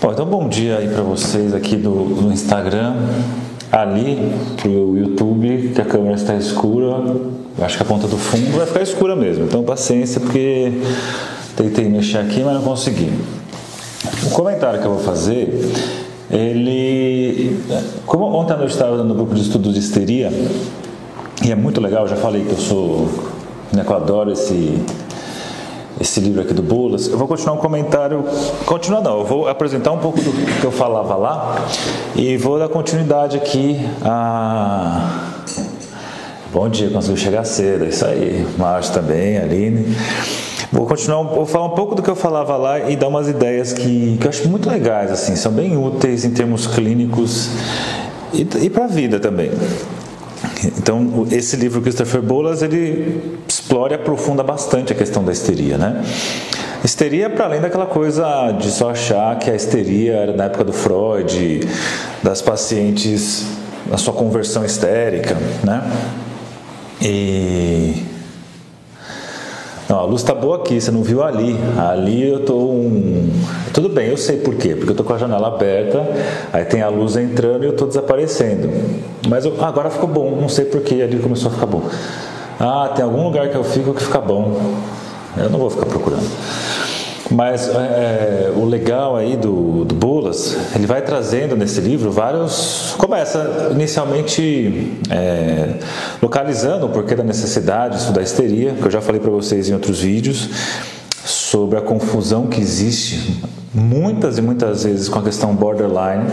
Bom, então bom dia aí para vocês aqui do, do Instagram, ali pro YouTube, que a câmera está escura, acho que a ponta do fundo vai ficar escura mesmo, então paciência porque tentei mexer aqui, mas não consegui. O comentário que eu vou fazer, ele, como ontem à noite estava no grupo de estudos de histeria, e é muito legal, já falei que eu sou, né, que eu adoro esse esse livro aqui do Bulas, eu vou continuar um comentário. Continuar não, eu vou apresentar um pouco do que eu falava lá e vou dar continuidade aqui a. Bom dia, conseguiu chegar cedo, é isso aí. Márcio também, Aline. Vou continuar, vou falar um pouco do que eu falava lá e dar umas ideias que, que eu acho muito legais, assim, são bem úteis em termos clínicos e, e para a vida também. Então, esse livro Christopher Bolas, ele explora e aprofunda bastante a questão da histeria, né? Histeria para além daquela coisa de só achar que a histeria era na época do Freud, das pacientes, a sua conversão histérica, né? E não, a luz está boa aqui, você não viu ali. Ali eu estou um. Tudo bem, eu sei por quê. Porque eu estou com a janela aberta, aí tem a luz entrando e eu estou desaparecendo. Mas eu... agora ficou bom, não sei por que ali começou a ficar bom. Ah, tem algum lugar que eu fico que fica bom. Eu não vou ficar procurando. Mas é, o legal aí do, do Bolas, ele vai trazendo nesse livro vários. Começa inicialmente é, localizando o porquê da necessidade de estudar histeria, que eu já falei para vocês em outros vídeos, sobre a confusão que existe muitas e muitas vezes com a questão borderline.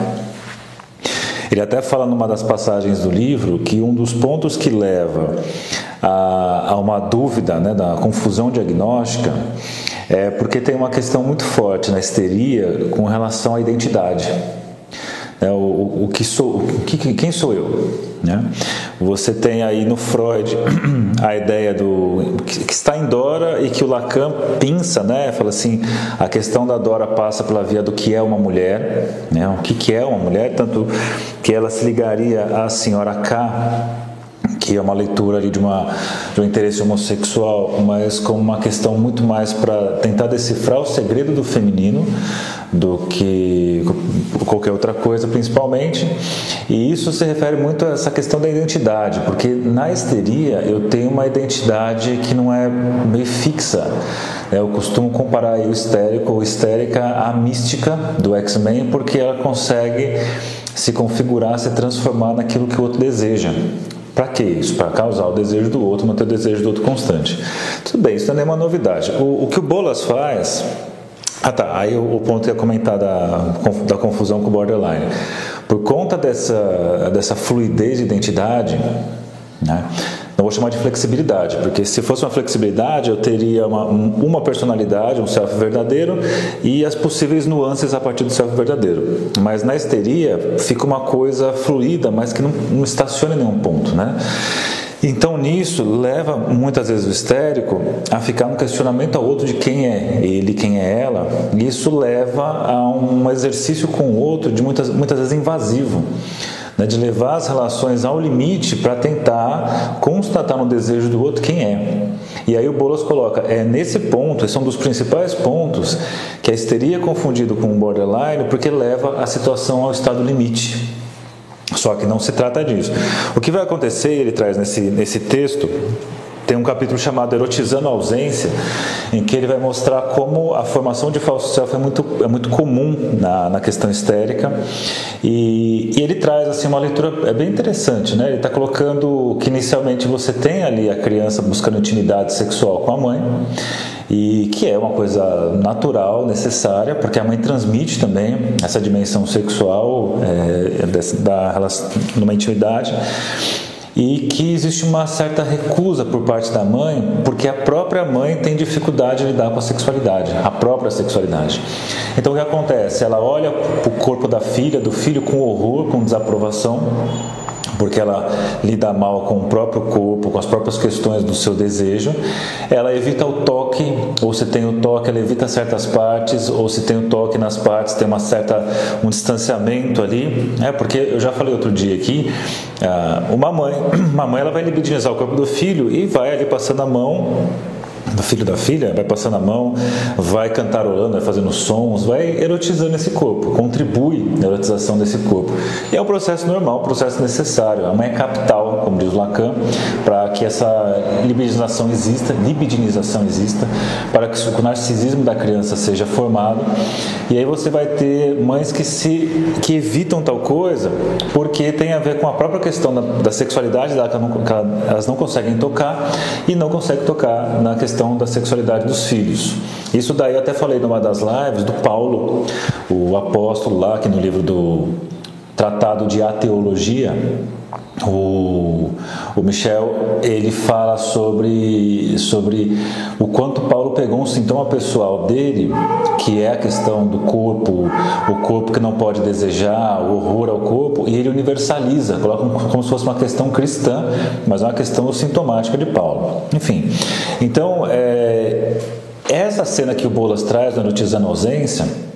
Ele até fala numa das passagens do livro que um dos pontos que leva a, a uma dúvida, né, da confusão diagnóstica, é porque tem uma questão muito forte na histeria com relação à identidade. É, o, o, que sou, o que, quem sou eu? Né? Você tem aí no Freud a ideia do que, que, está em Dora e que o Lacan pinça, né? Fala assim, a questão da Dora passa pela via do que é uma mulher, né? O que, que é uma mulher, tanto que ela se ligaria à senhora K que é uma leitura ali de, uma, de um interesse homossexual, mas como uma questão muito mais para tentar decifrar o segredo do feminino do que qualquer outra coisa, principalmente. E isso se refere muito a essa questão da identidade, porque na histeria eu tenho uma identidade que não é meio fixa. Eu costumo comparar o histérico ou histérica à mística do X-Men, porque ela consegue se configurar, se transformar naquilo que o outro deseja. Para que isso? Para causar o desejo do outro, manter o desejo do outro constante. Tudo bem, isso não é nenhuma novidade. O, o que o Bolas faz. Ah tá, aí o, o ponto ia comentar da, da confusão com o borderline. Por conta dessa, dessa fluidez de identidade, né? Não vou chamar de flexibilidade, porque se fosse uma flexibilidade, eu teria uma, uma personalidade, um self verdadeiro e as possíveis nuances a partir do self verdadeiro. Mas na histeria fica uma coisa fluida, mas que não, não estaciona em nenhum ponto, né? Então, nisso, leva muitas vezes o histérico a ficar no questionamento ao outro de quem é ele, quem é ela. E isso leva a um exercício com o outro de muitas, muitas vezes invasivo né, de levar as relações ao limite para tentar constatar no desejo do outro quem é. E aí o Bolas coloca, é nesse ponto, esse é um dos principais pontos que a histeria é confundido com o borderline porque leva a situação ao estado limite. Só que não se trata disso. O que vai acontecer, ele traz nesse, nesse texto, tem um capítulo chamado Erotizando a Ausência, em que ele vai mostrar como a formação de falso self é muito, é muito comum na, na questão histérica. E, e ele traz assim uma leitura é bem interessante, né? Ele está colocando que inicialmente você tem ali a criança buscando intimidade sexual com a mãe e que é uma coisa natural, necessária, porque a mãe transmite também essa dimensão sexual é, da, da numa intimidade e que existe uma certa recusa por parte da mãe, porque a própria mãe tem dificuldade de lidar com a sexualidade, a própria sexualidade. Então o que acontece? Ela olha para o corpo da filha, do filho com horror, com desaprovação, porque ela lida mal com o próprio corpo, com as próprias questões do seu desejo. Ela evita o toque, ou se tem o toque, ela evita certas partes, ou se tem o toque nas partes, tem uma certa um distanciamento ali, é porque eu já falei outro dia aqui, ah, uma mãe, uma mãe ela vai libidinizar o corpo do filho e vai ali passando a mão do filho da filha, vai passando a mão, vai cantarolando, vai fazendo sons, vai erotizando esse corpo, contribui na erotização desse corpo. E é um processo normal, um processo necessário. A mãe é capital, como diz Lacan, para que essa libidinização exista, libidinização exista, para que o narcisismo da criança seja formado. E aí você vai ter mães que se que evitam tal coisa porque tem a ver com a própria questão da, da sexualidade dela, que elas não conseguem tocar e não conseguem tocar na questão questão da sexualidade dos filhos. Isso daí até falei numa das lives do Paulo, o apóstolo lá, que no livro do Tratado de Ateologia, o, o Michel ele fala sobre, sobre o quanto Paulo pegou um sintoma pessoal dele, que é a questão do corpo, o corpo que não pode desejar, o horror ao corpo, e ele universaliza, coloca como se fosse uma questão cristã, mas é uma questão sintomática de Paulo. Enfim, então é, essa cena que o Bolas traz na notícia da ausência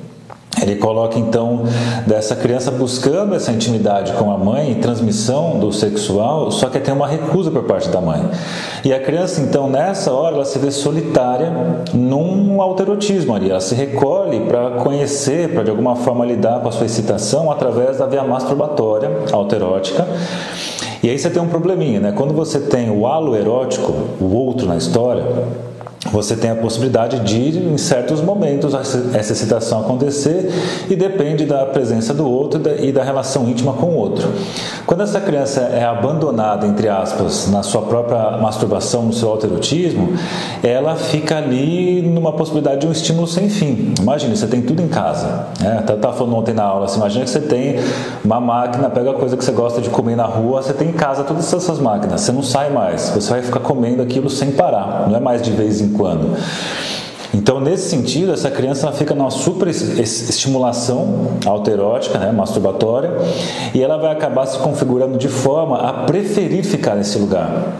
ele coloca então dessa criança buscando essa intimidade com a mãe transmissão do sexual, só que tem uma recusa por parte da mãe. E a criança então nessa hora ela se vê solitária num alterotismo ali, ela se recolhe para conhecer, para de alguma forma lidar com a sua excitação através da via masturbatória alterótica. E aí você tem um probleminha, né? Quando você tem o halo erótico, o outro na história, você tem a possibilidade de, em certos momentos, essa excitação acontecer e depende da presença do outro e da relação íntima com o outro. Quando essa criança é abandonada, entre aspas, na sua própria masturbação, no seu alterotismo, ela fica ali numa possibilidade de um estímulo sem fim. Imagina, você tem tudo em casa. Né? Até estava falando ontem na aula, você imagina que você tem uma máquina, pega a coisa que você gosta de comer na rua, você tem em casa todas essas máquinas, você não sai mais, você vai ficar comendo aquilo sem parar, não é mais de vez em quando. Então, nesse sentido, essa criança fica numa super estimulação autoerótica, né, masturbatória, e ela vai acabar se configurando de forma a preferir ficar nesse lugar.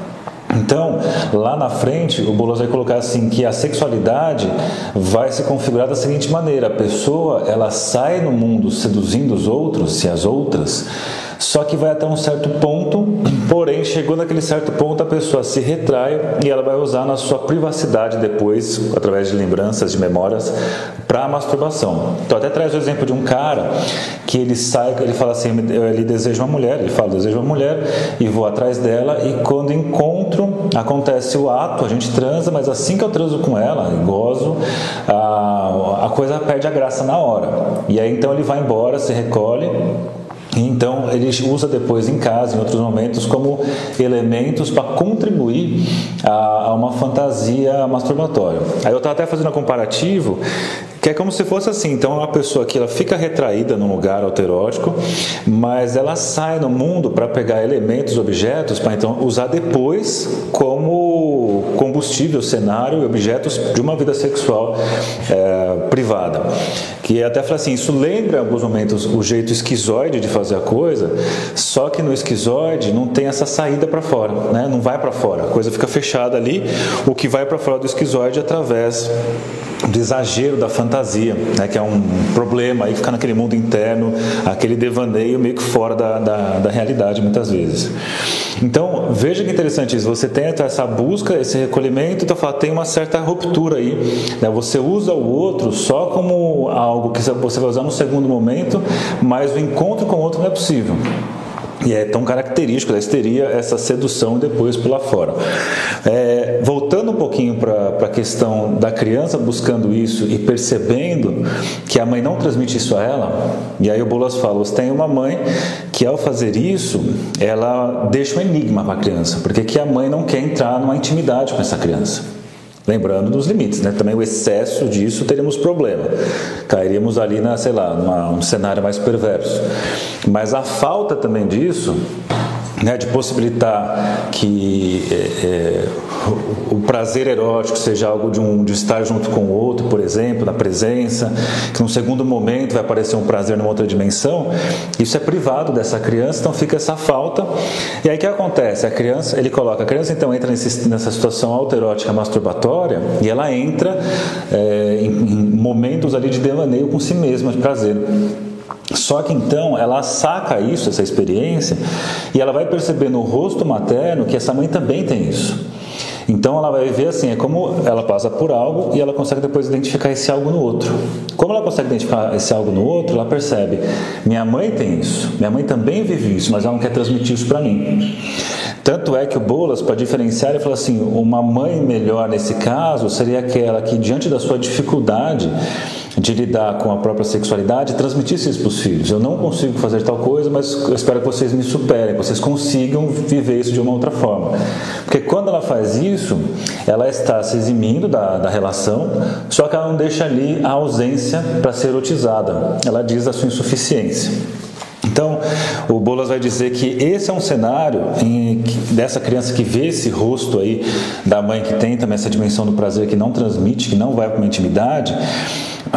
Então, lá na frente, o Boulos vai colocar assim que a sexualidade vai se configurar da seguinte maneira: a pessoa ela sai no mundo seduzindo os outros, se as outras, só que vai até um certo ponto, porém, chegou naquele certo ponto, a pessoa se retrai e ela vai usar na sua privacidade depois, através de lembranças, de memórias, para masturbação. Então, até traz o exemplo de um cara que ele sai, ele fala assim: ele deseja uma mulher, ele fala, desejo uma mulher e vou atrás dela, e quando encontro, acontece o ato, a gente transa, mas assim que eu transo com ela, gozo, a, a coisa perde a graça na hora. E aí então ele vai embora, se recolhe então, ele usa depois em casa, em outros momentos, como elementos para contribuir a, uma fantasia masturbatória. Aí eu estava até fazendo um comparativo, que é como se fosse assim: então, é uma pessoa que ela fica retraída num lugar autoerótico, mas ela sai no mundo para pegar elementos, objetos, para então usar depois como combustível, cenário e objetos de uma vida sexual é, privada. Que até fala assim: isso lembra em alguns momentos o jeito esquizoide de fazer a coisa, só que no esquizoide não tem essa saída para fora, né? não vai para fora, a coisa fica fechada ali. O que vai para fora do esquizoide é através do exagero da fantasia, né, que é um problema aí ficar naquele mundo interno, aquele devaneio meio que fora da, da, da realidade muitas vezes. Então veja que interessante isso. Você tem essa busca, esse recolhimento, então fala, tem uma certa ruptura aí. Né? Você usa o outro só como algo que você vai usar no segundo momento, mas o encontro com o outro não é possível. E é tão característico da histeria essa sedução depois pela fora. É, voltando um pouquinho para a questão da criança buscando isso e percebendo que a mãe não transmite isso a ela, e aí o Bolas fala: você tem uma mãe que ao fazer isso, ela deixa um enigma para a criança, porque que a mãe não quer entrar numa intimidade com essa criança. Lembrando dos limites, né? Também o excesso disso teríamos problema. Cairíamos ali na, sei lá, numa, um cenário mais perverso. Mas a falta também disso né, de possibilitar que é, é, o prazer erótico seja algo de, um, de estar junto com o outro, por exemplo, na presença, que num segundo momento vai aparecer um prazer numa outra dimensão, isso é privado dessa criança, então fica essa falta. E aí o que acontece? A criança, ele coloca, a criança então entra nesse, nessa situação autoerótica masturbatória e ela entra é, em, em momentos ali de devaneio com si mesma, de prazer. Só que então ela saca isso, essa experiência, e ela vai perceber no rosto materno que essa mãe também tem isso. Então ela vai ver assim, é como ela passa por algo e ela consegue depois identificar esse algo no outro. Como ela consegue identificar esse algo no outro, ela percebe: minha mãe tem isso, minha mãe também vive isso, mas ela não quer transmitir isso para mim. Tanto é que o Bolas, para diferenciar, ele fala assim: uma mãe melhor nesse caso seria aquela que, diante da sua dificuldade de lidar com a própria sexualidade, transmitisse isso para os filhos. Eu não consigo fazer tal coisa, mas eu espero que vocês me superem, que vocês consigam viver isso de uma outra forma. Porque quando ela faz isso, ela está se eximindo da, da relação, só que ela não deixa ali a ausência para ser erotizada. Ela diz a sua insuficiência. Então, o Bolas vai dizer que esse é um cenário em, dessa criança que vê esse rosto aí da mãe que tem também essa dimensão do prazer que não transmite, que não vai para uma intimidade,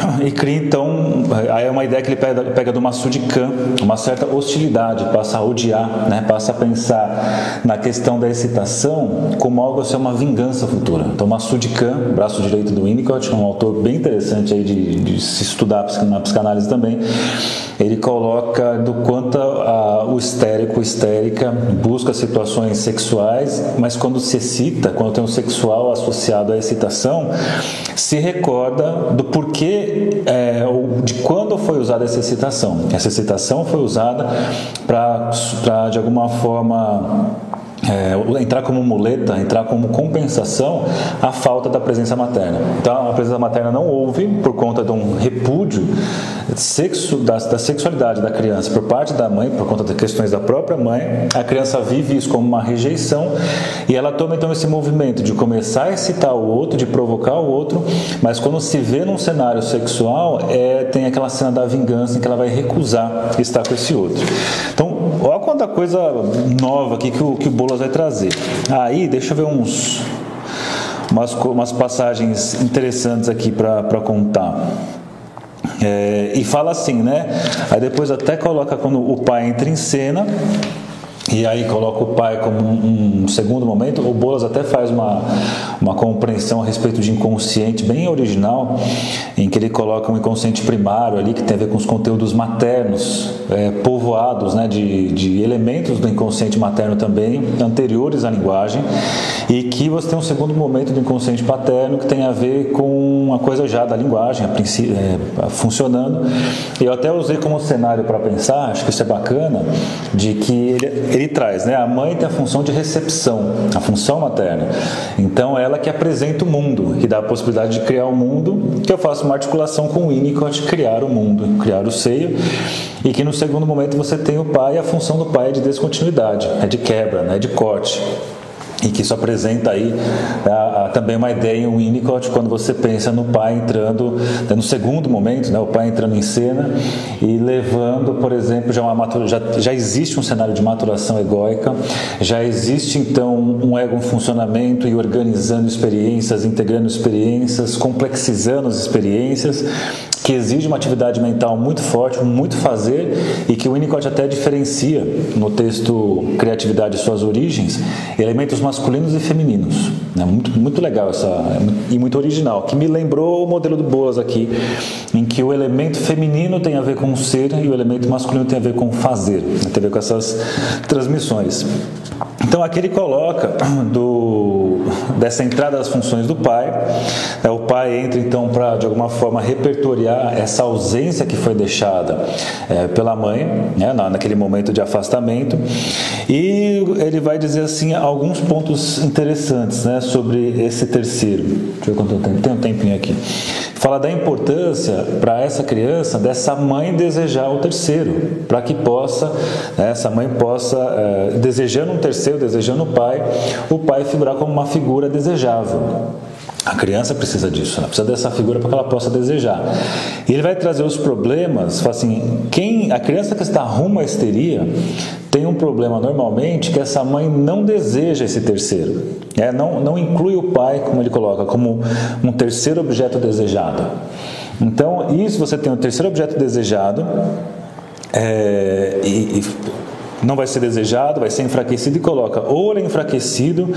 e cria então, aí é uma ideia que ele pega, pega do Massoud Khan, uma certa hostilidade, passa a odiar, né? passa a pensar na questão da excitação como algo a ser uma vingança futura. Então Massoud Khan, braço direito do Winnicott, um autor bem interessante aí de, de se estudar na psicanálise também, ele coloca do quanto a, o histérico, histérica, busca situações sexuais, mas quando se excita, quando tem o sexual associado à excitação, se recorda do porquê, é, de quando foi usada essa excitação. Essa excitação foi usada para, de alguma forma, é, entrar como muleta, entrar como compensação a falta da presença materna. Então, a presença materna não houve por conta de um repúdio sexo, da, da, sexualidade da criança por parte da mãe, por conta das questões da própria mãe. A criança vive isso como uma rejeição e ela toma então esse movimento de começar a excitar o outro, de provocar o outro, mas quando se vê num cenário sexual, é, tem aquela cena da vingança em que ela vai recusar estar com esse outro. Então, olha quanta coisa nova aqui que o, que o Bolas vai trazer. Aí, deixa eu ver uns umas, umas passagens interessantes aqui para contar. É, e fala assim, né? Aí depois até coloca quando o pai entra em cena e aí coloca o pai como um, segundo momento. O Bolas até faz uma, uma compreensão a respeito de inconsciente bem original, em que ele coloca um inconsciente primário ali que tem a ver com os conteúdos maternos, é, povoados né, de, de elementos do inconsciente materno também, anteriores à linguagem, e que você tem um segundo momento do inconsciente paterno que tem a ver com uma coisa já da linguagem, a é, funcionando. Eu até usei como cenário para pensar, acho que isso é bacana, de que ele ele traz, né? A mãe tem a função de recepção, a função materna. Então, ela que apresenta o mundo, que dá a possibilidade de criar o um mundo, que eu faço uma articulação com o Winnicott, criar o mundo, criar o seio, e que no segundo momento você tem o pai, a função do pai é de descontinuidade, é de quebra, né? é de corte e que isso apresenta aí a, também uma ideia em Winnicott quando você pensa no pai entrando né, no segundo momento, né, o pai entrando em cena e levando, por exemplo, já, uma, já, já existe um cenário de maturação egóica, já existe então um ego em funcionamento e organizando experiências, integrando experiências, complexizando as experiências que exige uma atividade mental muito forte, muito fazer e que o Winnicott até diferencia no texto Criatividade e Suas Origens, elementos masculinos e femininos. É muito, muito legal essa, e muito original, que me lembrou o modelo do Boas aqui, em que o elemento feminino tem a ver com ser e o elemento masculino tem a ver com fazer, tem a ver com essas transmissões. Então aqui ele coloca do, dessa entrada das funções do pai. Né, o pai entra então para de alguma forma repertoriar essa ausência que foi deixada é, pela mãe, né, naquele momento de afastamento. E ele vai dizer assim alguns pontos interessantes né, sobre esse terceiro. Deixa eu ver quanto tempo. Tem um tempinho aqui fala da importância para essa criança dessa mãe desejar o terceiro, para que possa, né, essa mãe possa, é, desejando um terceiro, desejando o pai, o pai figurar como uma figura desejável. A criança precisa disso, ela precisa dessa figura para que ela possa desejar. E ele vai trazer os problemas, assim, quem a criança que está rumo à histeria tem um problema normalmente que essa mãe não deseja esse terceiro. É, não, não inclui o pai, como ele coloca, como um terceiro objeto desejado. Então, isso você tem um terceiro objeto desejado, é, e, e não vai ser desejado, vai ser enfraquecido e coloca ou ele é enfraquecido,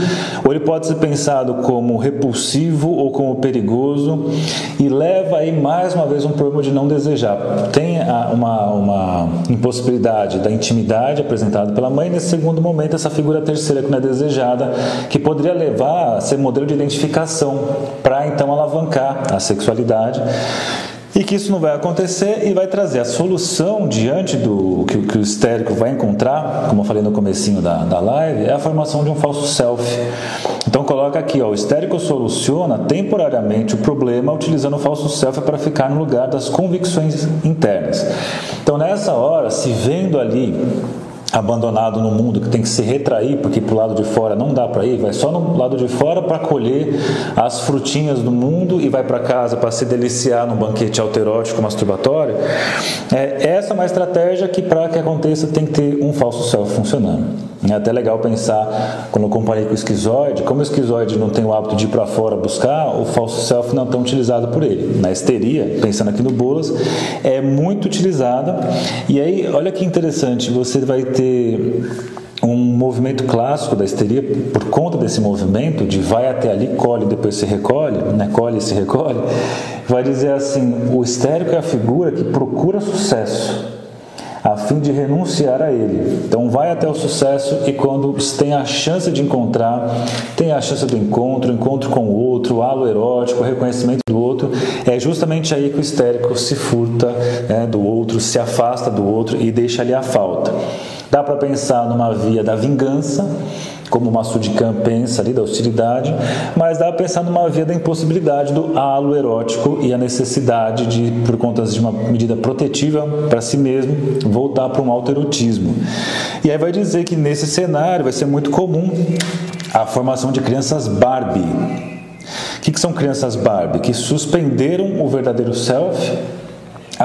ou ele pode ser pensado como repulsivo ou como perigoso e leva aí mais uma vez um problema de não desejar. Tem uma, uma impossibilidade da intimidade apresentada pela mãe, nesse segundo momento, essa figura terceira que não é desejada, que poderia levar a ser modelo de identificação para então alavancar a sexualidade e que isso não vai acontecer e vai trazer a solução diante do que, que o histérico vai encontrar, como eu falei no comecinho da, da live, é a formação de um falso self. Então coloca aqui, ó, o histérico soluciona temporariamente o problema utilizando o falso self para ficar no lugar das convicções internas. Então nessa hora, se vendo ali abandonado no mundo, que tem que se retrair, porque para o lado de fora não dá para ir, vai só no lado de fora para colher as frutinhas do mundo e vai para casa para se deliciar num banquete alterótico masturbatório. É, essa é uma estratégia que, para que aconteça, tem que ter um falso self funcionando. É até legal pensar, quando eu comparei com o esquizoide, como o esquizoide não tem o hábito de ir para fora buscar, o falso self não é tão utilizado por ele. Na histeria, pensando aqui no Bolas, é muito utilizada. E aí, olha que interessante, você vai ter um movimento clássico da histeria, por conta desse movimento de vai até ali, colhe, depois se recolhe, né? colhe e se recolhe, vai dizer assim: o histérico é a figura que procura sucesso a fim de renunciar a ele. Então vai até o sucesso e quando tem a chance de encontrar, tem a chance do encontro, encontro com o outro, halo erótico, reconhecimento do outro, é justamente aí que o histérico se furta né, do outro, se afasta do outro e deixa ali a falta. Dá para pensar numa via da vingança, como o Massudikan pensa ali da hostilidade, mas dá para pensar numa via da impossibilidade do halo erótico e a necessidade de, por conta de uma medida protetiva para si mesmo, voltar para um autoerotismo. E aí vai dizer que nesse cenário vai ser muito comum a formação de crianças Barbie. O que, que são crianças Barbie? Que suspenderam o verdadeiro self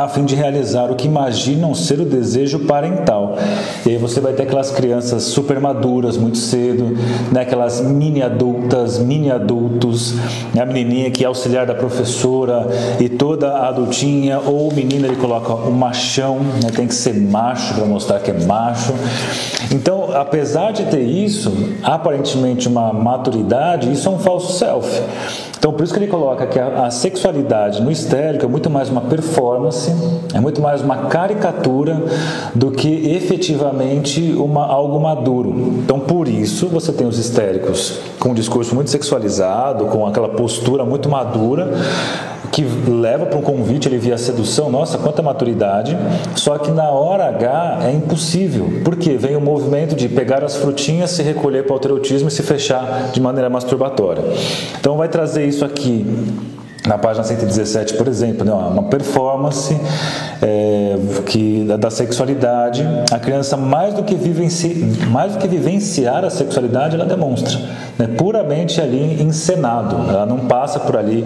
a fim de realizar o que imaginam ser o desejo parental. E aí você vai ter aquelas crianças super maduras muito cedo, né? aquelas mini adultas, mini adultos, né? a menininha que é auxiliar da professora e toda adultinha, ou o menino ele coloca o machão, né? tem que ser macho para mostrar que é macho. Então, apesar de ter isso, aparentemente uma maturidade, isso é um falso self. Então, por isso que ele coloca que a, a sexualidade no histérico é muito mais uma performance, é muito mais uma caricatura do que efetivamente uma, algo maduro. Então, por isso, você tem os histéricos com um discurso muito sexualizado, com aquela postura muito madura, que leva para um convite, ele via sedução, nossa, quanta maturidade. Só que na hora H é impossível. porque Vem o movimento de pegar as frutinhas, se recolher para o autoerotismo e se fechar de maneira masturbatória. Então vai trazer isso aqui na página 117, por exemplo, né, uma performance é, que, da sexualidade, a criança mais do que vivenci, mais do que vivenciar a sexualidade, ela demonstra, né, puramente ali encenado. Ela não passa por ali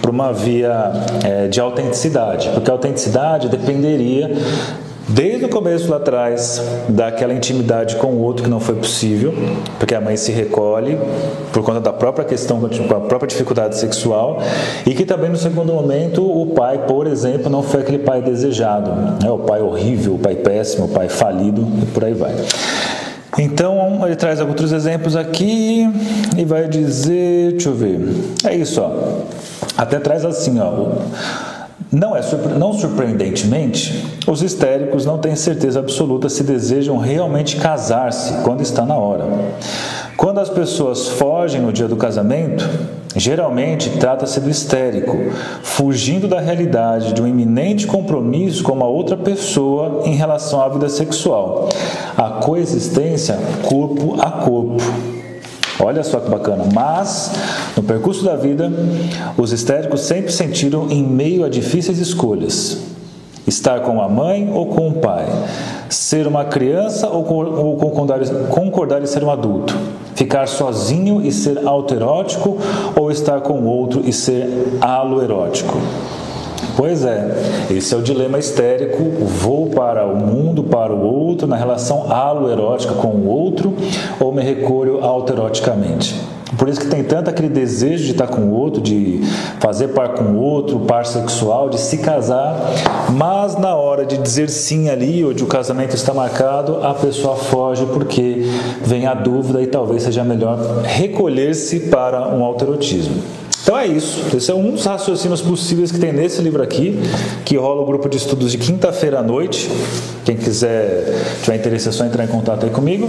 por uma via é, de autenticidade, porque a autenticidade dependeria Desde o começo lá atrás, daquela intimidade com o outro que não foi possível, porque a mãe se recolhe por conta da própria questão, com a própria dificuldade sexual, e que também no segundo momento o pai, por exemplo, não foi aquele pai desejado, né? o pai horrível, o pai péssimo, o pai falido e por aí vai. Então ele traz outros exemplos aqui e vai dizer, deixa eu ver, é isso, ó. Até traz assim, ó. Não, é, não surpreendentemente, os histéricos não têm certeza absoluta se desejam realmente casar-se quando está na hora. Quando as pessoas fogem no dia do casamento, geralmente trata-se do histérico, fugindo da realidade de um iminente compromisso com uma outra pessoa em relação à vida sexual, a coexistência corpo a corpo. Olha só que bacana. Mas, no percurso da vida, os histéricos sempre sentiram em meio a difíceis escolhas: estar com a mãe ou com o pai, ser uma criança ou concordar, concordar em ser um adulto, ficar sozinho e ser autoerótico ou estar com outro e ser aloerótico. Pois é, esse é o dilema histérico, vou para o mundo, para o outro, na relação aloerótica com o outro, ou me recolho autoeroticamente. Por isso que tem tanto aquele desejo de estar com o outro, de fazer par com o outro, par sexual, de se casar, mas na hora de dizer sim ali, ou de o casamento está marcado, a pessoa foge porque vem a dúvida e talvez seja melhor recolher-se para um alterotismo. Então é isso. Esse é um dos raciocínios possíveis que tem nesse livro aqui, que rola o grupo de estudos de quinta-feira à noite. Quem quiser, tiver interesse, é só entrar em contato aí comigo.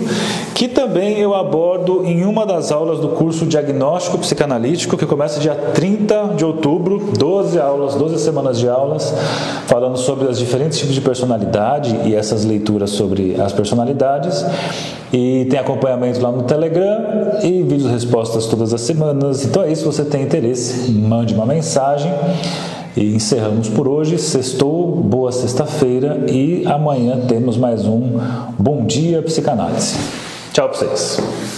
Que também eu abordo em uma das aulas do curso Diagnóstico Psicanalítico, que começa dia 30 de outubro, 12 aulas, 12 semanas de aulas, falando sobre os diferentes tipos de personalidade e essas leituras sobre as personalidades. E tem acompanhamento lá no Telegram e vídeos respostas todas as semanas. Então é isso, se você tem interesse, mande uma mensagem. E encerramos por hoje. Sextou, boa sexta-feira e amanhã temos mais um Bom Dia Psicanálise. Tchau para vocês.